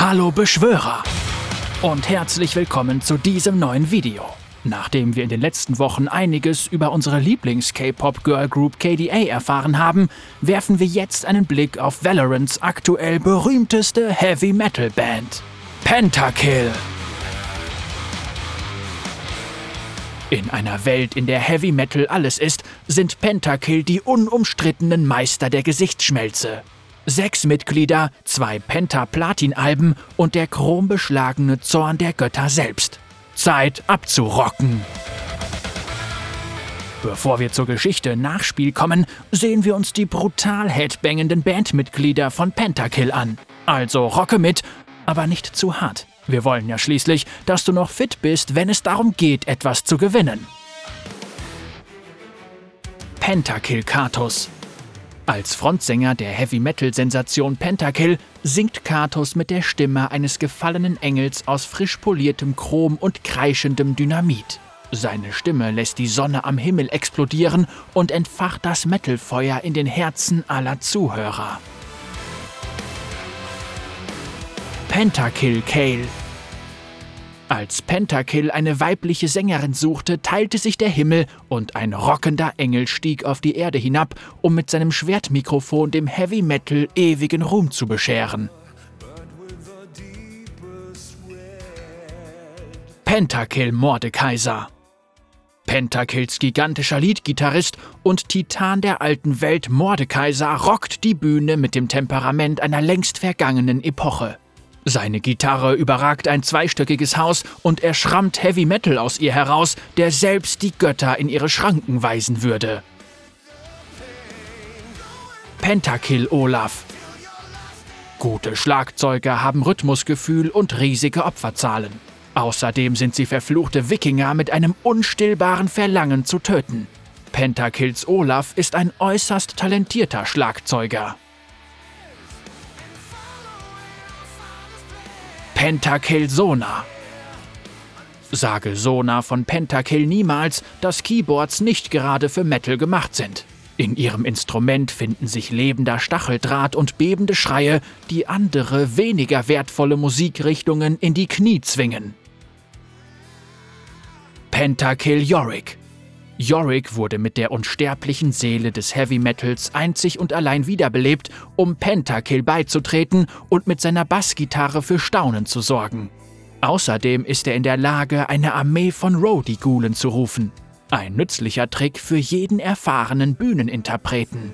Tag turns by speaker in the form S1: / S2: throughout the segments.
S1: Hallo Beschwörer und herzlich willkommen zu diesem neuen Video. Nachdem wir in den letzten Wochen einiges über unsere Lieblings-K-Pop-Girl-Group KDA erfahren haben, werfen wir jetzt einen Blick auf Valorants aktuell berühmteste Heavy-Metal-Band, Pentakill. In einer Welt, in der Heavy Metal alles ist, sind Pentakill die unumstrittenen Meister der Gesichtsschmelze. Sechs Mitglieder, zwei Penta-Platin-Alben und der chrombeschlagene Zorn der Götter selbst. Zeit abzurocken. Bevor wir zur Geschichte Nachspiel kommen, sehen wir uns die brutal headbangenden Bandmitglieder von Pentakill an. Also rocke mit, aber nicht zu hart. Wir wollen ja schließlich, dass du noch fit bist, wenn es darum geht, etwas zu gewinnen. Pentakill Katus als Frontsänger der Heavy-Metal-Sensation Pentakill singt Katos mit der Stimme eines gefallenen Engels aus frisch poliertem Chrom und kreischendem Dynamit. Seine Stimme lässt die Sonne am Himmel explodieren und entfacht das Metalfeuer in den Herzen aller Zuhörer. Pentakill Kale als Pentakill eine weibliche Sängerin suchte, teilte sich der Himmel und ein rockender Engel stieg auf die Erde hinab, um mit seinem Schwertmikrofon dem Heavy Metal ewigen Ruhm zu bescheren. Pentakill Mordekaiser Pentakills gigantischer Leadgitarrist und Titan der alten Welt Mordekaiser rockt die Bühne mit dem Temperament einer längst vergangenen Epoche. Seine Gitarre überragt ein zweistöckiges Haus und er schrammt Heavy Metal aus ihr heraus, der selbst die Götter in ihre Schranken weisen würde. Pentakill Olaf Gute Schlagzeuger haben Rhythmusgefühl und riesige Opferzahlen. Außerdem sind sie verfluchte Wikinger mit einem unstillbaren Verlangen zu töten. Pentakills Olaf ist ein äußerst talentierter Schlagzeuger. Pentakill Sona. Sage Sona von Pentakill niemals, dass Keyboards nicht gerade für Metal gemacht sind. In ihrem Instrument finden sich lebender Stacheldraht und bebende Schreie, die andere, weniger wertvolle Musikrichtungen in die Knie zwingen. Pentakill Yorick Yorick wurde mit der unsterblichen Seele des Heavy Metals einzig und allein wiederbelebt, um Pentakill beizutreten und mit seiner Bassgitarre für Staunen zu sorgen. Außerdem ist er in der Lage, eine Armee von Roadie-Gulen zu rufen. Ein nützlicher Trick für jeden erfahrenen Bühneninterpreten.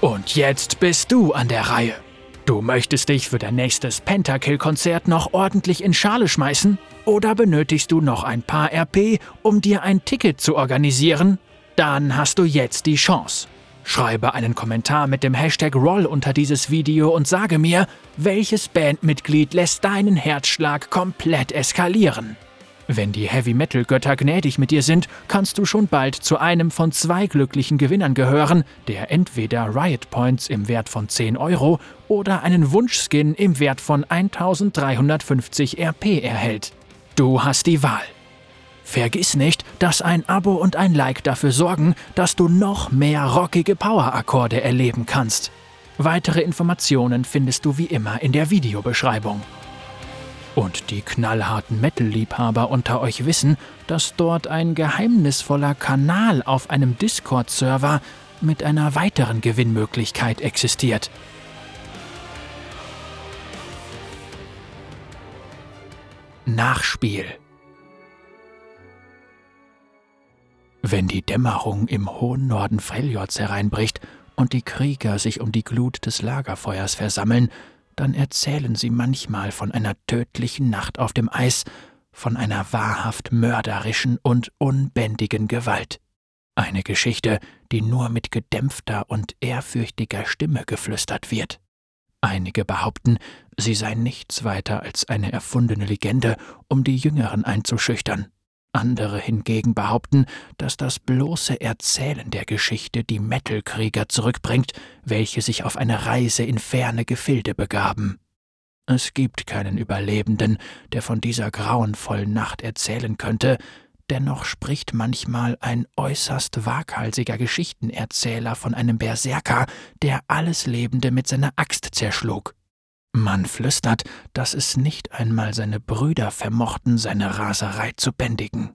S1: Und jetzt bist du an der Reihe. Du möchtest dich für dein nächstes Pentakill-Konzert noch ordentlich in Schale schmeißen? Oder benötigst du noch ein paar RP, um dir ein Ticket zu organisieren? Dann hast du jetzt die Chance. Schreibe einen Kommentar mit dem Hashtag Roll unter dieses Video und sage mir, welches Bandmitglied lässt deinen Herzschlag komplett eskalieren. Wenn die Heavy-Metal-Götter gnädig mit dir sind, kannst du schon bald zu einem von zwei glücklichen Gewinnern gehören, der entweder Riot Points im Wert von 10 Euro oder einen Wunschskin im Wert von 1350 RP erhält. Du hast die Wahl. Vergiss nicht, dass ein Abo und ein Like dafür sorgen, dass du noch mehr rockige Power-Akkorde erleben kannst. Weitere Informationen findest du wie immer in der Videobeschreibung. Und die knallharten Metal-Liebhaber unter euch wissen, dass dort ein geheimnisvoller Kanal auf einem Discord-Server mit einer weiteren Gewinnmöglichkeit existiert – Nachspiel. Wenn die Dämmerung im hohen Norden Freljords hereinbricht und die Krieger sich um die Glut des Lagerfeuers versammeln, dann erzählen sie manchmal von einer tödlichen Nacht auf dem Eis, von einer wahrhaft mörderischen und unbändigen Gewalt. Eine Geschichte, die nur mit gedämpfter und ehrfürchtiger Stimme geflüstert wird. Einige behaupten, sie sei nichts weiter als eine erfundene Legende, um die Jüngeren einzuschüchtern. Andere hingegen behaupten, dass das bloße Erzählen der Geschichte die Metal-Krieger zurückbringt, welche sich auf eine Reise in ferne Gefilde begaben. Es gibt keinen Überlebenden, der von dieser grauenvollen Nacht erzählen könnte, Dennoch spricht manchmal ein äußerst waghalsiger Geschichtenerzähler von einem Berserker, der alles Lebende mit seiner Axt zerschlug. Man flüstert, dass es nicht einmal seine Brüder vermochten, seine Raserei zu bändigen.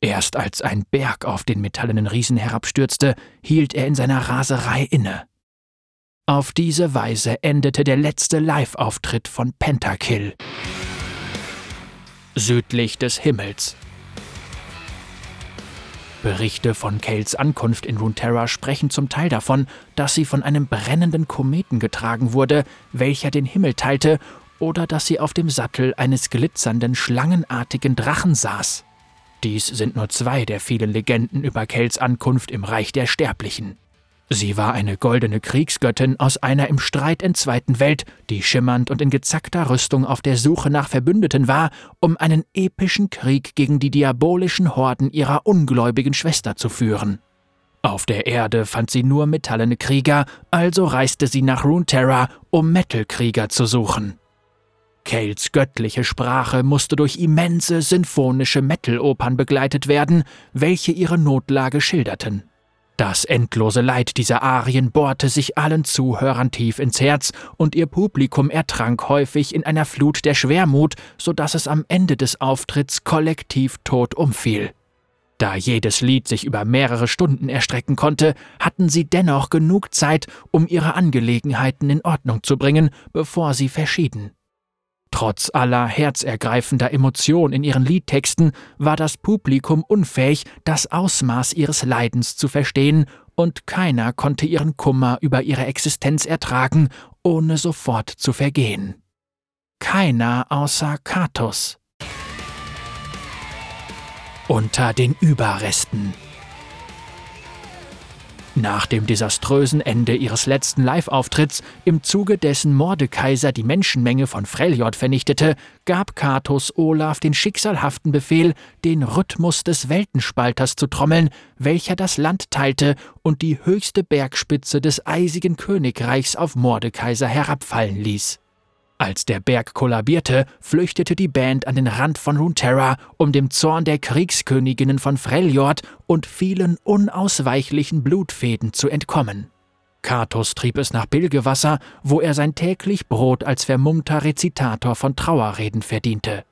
S1: Erst als ein Berg auf den metallenen Riesen herabstürzte, hielt er in seiner Raserei inne. Auf diese Weise endete der letzte Live-Auftritt von Pentakill. Südlich des Himmels. Berichte von Kales Ankunft in Runeterra sprechen zum Teil davon, dass sie von einem brennenden Kometen getragen wurde, welcher den Himmel teilte, oder dass sie auf dem Sattel eines glitzernden, schlangenartigen Drachen saß. Dies sind nur zwei der vielen Legenden über Kels Ankunft im Reich der Sterblichen. Sie war eine goldene Kriegsgöttin aus einer im Streit entzweiten Welt, die schimmernd und in gezackter Rüstung auf der Suche nach Verbündeten war, um einen epischen Krieg gegen die diabolischen Horden ihrer ungläubigen Schwester zu führen. Auf der Erde fand sie nur metallene Krieger, also reiste sie nach Runeterra, um Metal-Krieger zu suchen. Kales göttliche Sprache musste durch immense sinfonische Metal-Opern begleitet werden, welche ihre Notlage schilderten. Das endlose Leid dieser Arien bohrte sich allen Zuhörern tief ins Herz, und ihr Publikum ertrank häufig in einer Flut der Schwermut, so dass es am Ende des Auftritts kollektiv tot umfiel. Da jedes Lied sich über mehrere Stunden erstrecken konnte, hatten sie dennoch genug Zeit, um ihre Angelegenheiten in Ordnung zu bringen, bevor sie verschieden. Trotz aller herzergreifender Emotion in ihren Liedtexten war das Publikum unfähig, das Ausmaß ihres Leidens zu verstehen, und keiner konnte ihren Kummer über ihre Existenz ertragen, ohne sofort zu vergehen. Keiner außer Katus. Unter den Überresten nach dem desaströsen Ende ihres letzten Live-Auftritts, im Zuge dessen Mordekaiser die Menschenmenge von Freljord vernichtete, gab Katos Olaf den schicksalhaften Befehl, den Rhythmus des Weltenspalters zu trommeln, welcher das Land teilte und die höchste Bergspitze des eisigen Königreichs auf Mordekaiser herabfallen ließ. Als der Berg kollabierte, flüchtete die Band an den Rand von Runeterra, um dem Zorn der Kriegsköniginnen von Freljord und vielen unausweichlichen Blutfäden zu entkommen. Katos trieb es nach Bilgewasser, wo er sein täglich Brot als vermummter Rezitator von Trauerreden verdiente.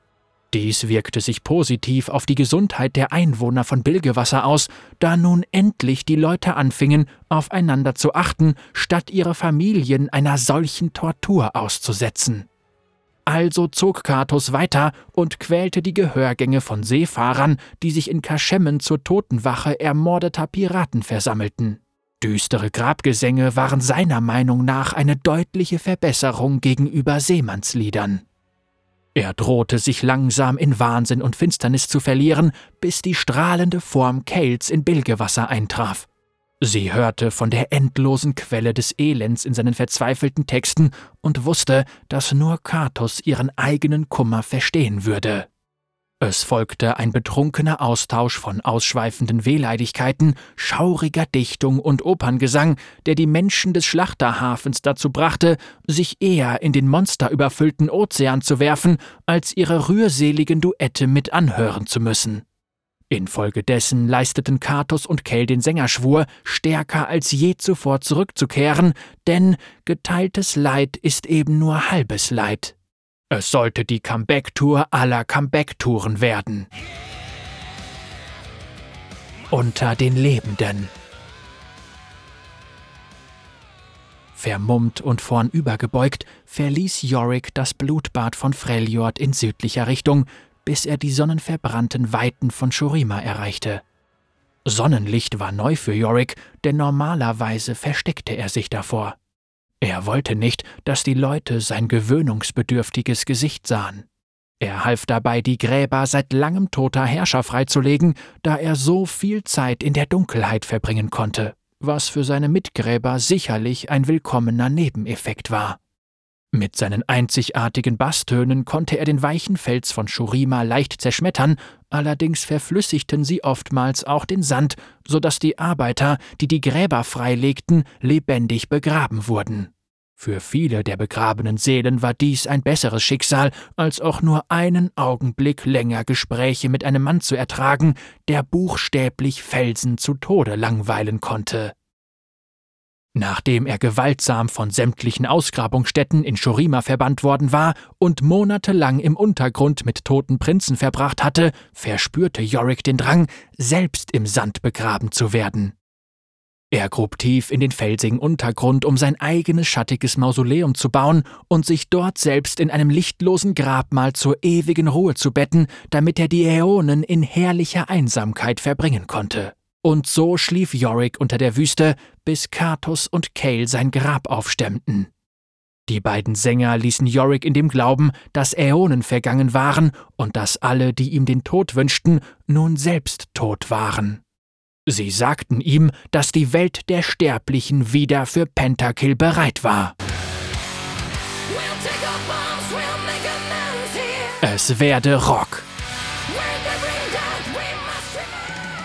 S1: Dies wirkte sich positiv auf die Gesundheit der Einwohner von Bilgewasser aus, da nun endlich die Leute anfingen, aufeinander zu achten, statt ihre Familien einer solchen Tortur auszusetzen. Also zog Katos weiter und quälte die Gehörgänge von Seefahrern, die sich in Kaschemmen zur Totenwache ermordeter Piraten versammelten. Düstere Grabgesänge waren seiner Meinung nach eine deutliche Verbesserung gegenüber Seemannsliedern. Er drohte sich langsam in Wahnsinn und Finsternis zu verlieren, bis die strahlende Form Kales in Bilgewasser eintraf. Sie hörte von der endlosen Quelle des Elends in seinen verzweifelten Texten und wusste, dass nur Katus ihren eigenen Kummer verstehen würde. Es folgte ein betrunkener Austausch von ausschweifenden Wehleidigkeiten, schauriger Dichtung und Operngesang, der die Menschen des Schlachterhafens dazu brachte, sich eher in den monsterüberfüllten Ozean zu werfen, als ihre rührseligen Duette mit anhören zu müssen. Infolgedessen leisteten Katus und Kell den Sängerschwur, stärker als je zuvor zurückzukehren, denn geteiltes Leid ist eben nur halbes Leid. Es sollte die Comeback-Tour aller Comeback-Touren werden. Unter den Lebenden. Vermummt und vornübergebeugt verließ Yorick das Blutbad von Freljord in südlicher Richtung, bis er die sonnenverbrannten Weiten von Shurima erreichte. Sonnenlicht war neu für Yorick, denn normalerweise versteckte er sich davor. Er wollte nicht, dass die Leute sein gewöhnungsbedürftiges Gesicht sahen. Er half dabei, die Gräber seit langem toter Herrscher freizulegen, da er so viel Zeit in der Dunkelheit verbringen konnte, was für seine Mitgräber sicherlich ein willkommener Nebeneffekt war. Mit seinen einzigartigen Basstönen konnte er den weichen Fels von Shurima leicht zerschmettern, allerdings verflüssigten sie oftmals auch den Sand, so dass die Arbeiter, die die Gräber freilegten, lebendig begraben wurden. Für viele der begrabenen Seelen war dies ein besseres Schicksal, als auch nur einen Augenblick länger Gespräche mit einem Mann zu ertragen, der buchstäblich Felsen zu Tode langweilen konnte. Nachdem er gewaltsam von sämtlichen Ausgrabungsstätten in Shurima verbannt worden war und monatelang im Untergrund mit toten Prinzen verbracht hatte, verspürte Yorick den Drang, selbst im Sand begraben zu werden. Er grub tief in den felsigen Untergrund, um sein eigenes schattiges Mausoleum zu bauen und sich dort selbst in einem lichtlosen Grabmal zur ewigen Ruhe zu betten, damit er die Äonen in herrlicher Einsamkeit verbringen konnte. Und so schlief Yorick unter der Wüste, bis Katus und Kale sein Grab aufstemmten. Die beiden Sänger ließen Yorick in dem Glauben, dass Äonen vergangen waren und dass alle, die ihm den Tod wünschten, nun selbst tot waren. Sie sagten ihm, dass die Welt der Sterblichen wieder für Pentakill bereit war. Es werde Rock.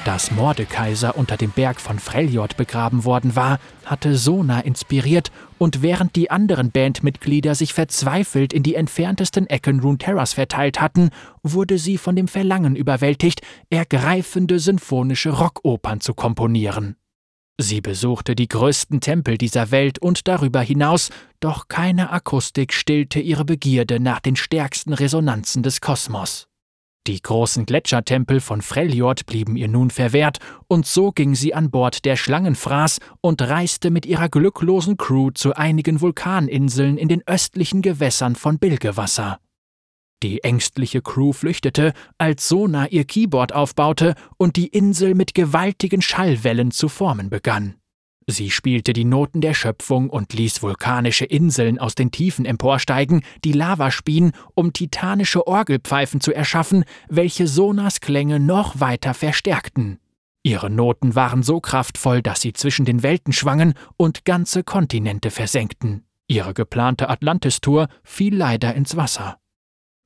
S1: Dass Mordekaiser unter dem Berg von Freljord begraben worden war, hatte Sona inspiriert, und während die anderen Bandmitglieder sich verzweifelt in die entferntesten Ecken Runeterras verteilt hatten, wurde sie von dem Verlangen überwältigt, ergreifende symphonische Rockopern zu komponieren. Sie besuchte die größten Tempel dieser Welt und darüber hinaus, doch keine Akustik stillte ihre Begierde nach den stärksten Resonanzen des Kosmos. Die großen Gletschertempel von Freljord blieben ihr nun verwehrt, und so ging sie an Bord der Schlangenfraß und reiste mit ihrer glücklosen Crew zu einigen Vulkaninseln in den östlichen Gewässern von Bilgewasser. Die ängstliche Crew flüchtete, als Sona ihr Keyboard aufbaute und die Insel mit gewaltigen Schallwellen zu formen begann. Sie spielte die Noten der Schöpfung und ließ vulkanische Inseln aus den Tiefen emporsteigen, die Lava spien, um titanische Orgelpfeifen zu erschaffen, welche Sonas Klänge noch weiter verstärkten. Ihre Noten waren so kraftvoll, dass sie zwischen den Welten schwangen und ganze Kontinente versenkten. Ihre geplante Atlantis-Tour fiel leider ins Wasser.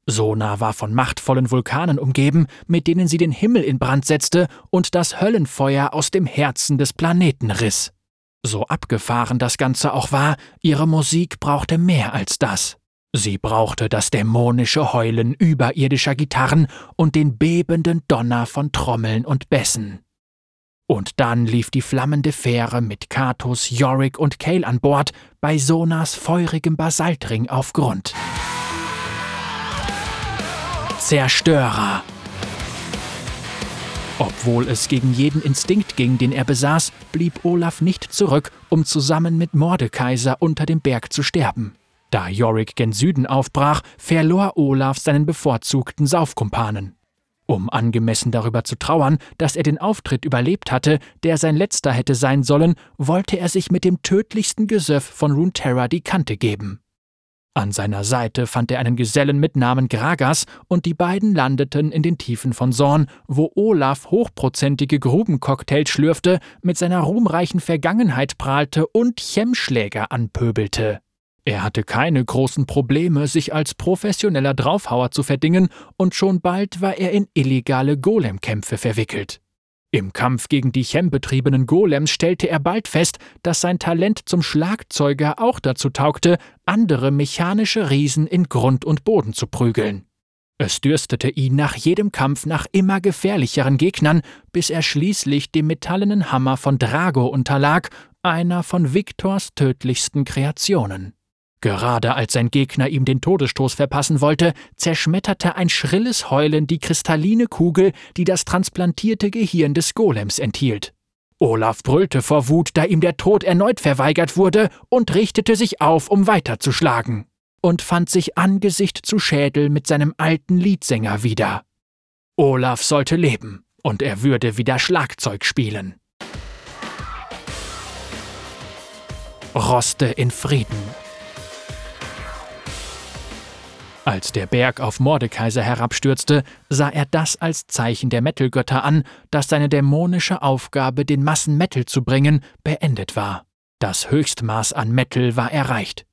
S1: Sona war von machtvollen Vulkanen umgeben, mit denen sie den Himmel in Brand setzte und das Höllenfeuer aus dem Herzen des Planeten riss. So abgefahren das Ganze auch war, ihre Musik brauchte mehr als das. Sie brauchte das dämonische Heulen überirdischer Gitarren und den bebenden Donner von Trommeln und Bässen. Und dann lief die flammende Fähre mit Katus, Yorick und Kale an Bord bei Sonas feurigem Basaltring auf Grund. Zerstörer! Obwohl es gegen jeden Instinkt ging, den er besaß, blieb Olaf nicht zurück, um zusammen mit Mordekaiser unter dem Berg zu sterben. Da Yorick gen Süden aufbrach, verlor Olaf seinen bevorzugten Saufkumpanen. Um angemessen darüber zu trauern, dass er den Auftritt überlebt hatte, der sein letzter hätte sein sollen, wollte er sich mit dem tödlichsten Gesöff von Runeterra die Kante geben. An seiner Seite fand er einen Gesellen mit Namen Gragas und die beiden landeten in den Tiefen von Sorn, wo Olaf hochprozentige Grubencocktails schlürfte, mit seiner ruhmreichen Vergangenheit prahlte und Chemschläger anpöbelte. Er hatte keine großen Probleme, sich als professioneller Draufhauer zu verdingen, und schon bald war er in illegale Golemkämpfe verwickelt. Im Kampf gegen die Chem-betriebenen Golems stellte er bald fest, dass sein Talent zum Schlagzeuger auch dazu taugte, andere mechanische Riesen in Grund und Boden zu prügeln. Es dürstete ihn nach jedem Kampf nach immer gefährlicheren Gegnern, bis er schließlich dem metallenen Hammer von Drago unterlag, einer von Viktors tödlichsten Kreationen. Gerade als sein Gegner ihm den Todesstoß verpassen wollte, zerschmetterte ein schrilles Heulen die kristalline Kugel, die das transplantierte Gehirn des Golems enthielt. Olaf brüllte vor Wut, da ihm der Tod erneut verweigert wurde, und richtete sich auf, um weiterzuschlagen, und fand sich Angesicht zu Schädel mit seinem alten Liedsänger wieder. Olaf sollte leben, und er würde wieder Schlagzeug spielen. Roste in Frieden. Als der Berg auf Mordekaiser herabstürzte, sah er das als Zeichen der Metalgötter an, dass seine dämonische Aufgabe, den Massen Metal zu bringen, beendet war. Das Höchstmaß an Metal war erreicht.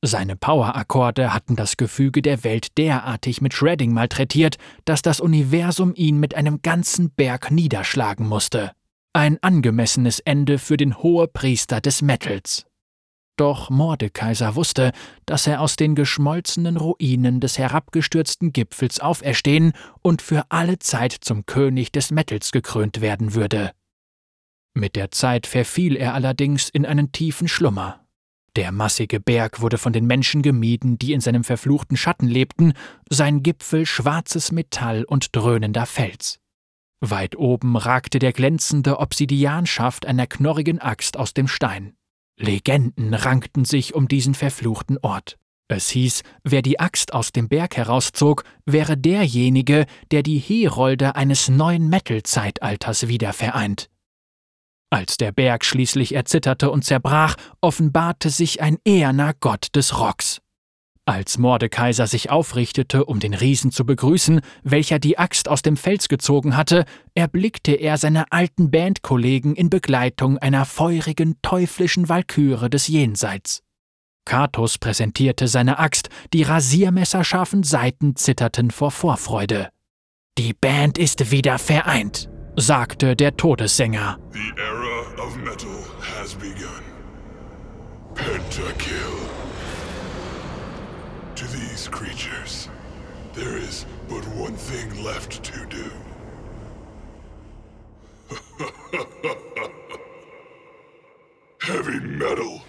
S1: Seine Powerakkorde hatten das Gefüge der Welt derartig mit Shredding malträtiert, dass das Universum ihn mit einem ganzen Berg niederschlagen musste. Ein angemessenes Ende für den Hohepriester des Metals. Doch Mordekaiser wusste, dass er aus den geschmolzenen Ruinen des herabgestürzten Gipfels auferstehen und für alle Zeit zum König des Metals gekrönt werden würde. Mit der Zeit verfiel er allerdings in einen tiefen Schlummer. Der massige Berg wurde von den Menschen gemieden, die in seinem verfluchten Schatten lebten, sein Gipfel schwarzes Metall und dröhnender Fels. Weit oben ragte der glänzende Obsidianschaft einer knorrigen Axt aus dem Stein. Legenden rankten sich um diesen verfluchten Ort. Es hieß, wer die Axt aus dem Berg herauszog, wäre derjenige, der die Herolde eines neuen Metal-Zeitalters wieder vereint. Als der Berg schließlich erzitterte und zerbrach, offenbarte sich ein eherner Gott des Rocks. Als Mordekaiser sich aufrichtete, um den Riesen zu begrüßen, welcher die Axt aus dem Fels gezogen hatte, erblickte er seine alten Bandkollegen in Begleitung einer feurigen, teuflischen Walküre des Jenseits. Katus präsentierte seine Axt, die rasiermesserscharfen Seiten zitterten vor Vorfreude. Die Band ist wieder vereint, sagte der Todessänger.
S2: The era of metal has begun. Pentakill. These creatures, there is but one thing left to do. Heavy metal.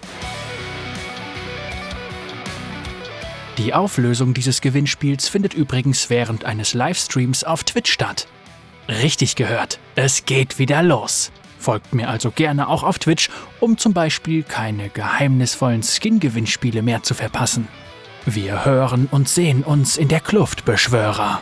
S1: Die Auflösung dieses Gewinnspiels findet übrigens während eines Livestreams auf Twitch statt. Richtig gehört, es geht wieder los. Folgt mir also gerne auch auf Twitch, um zum Beispiel keine geheimnisvollen Skin-Gewinnspiele mehr zu verpassen. Wir hören und sehen uns in der Kluft, Beschwörer.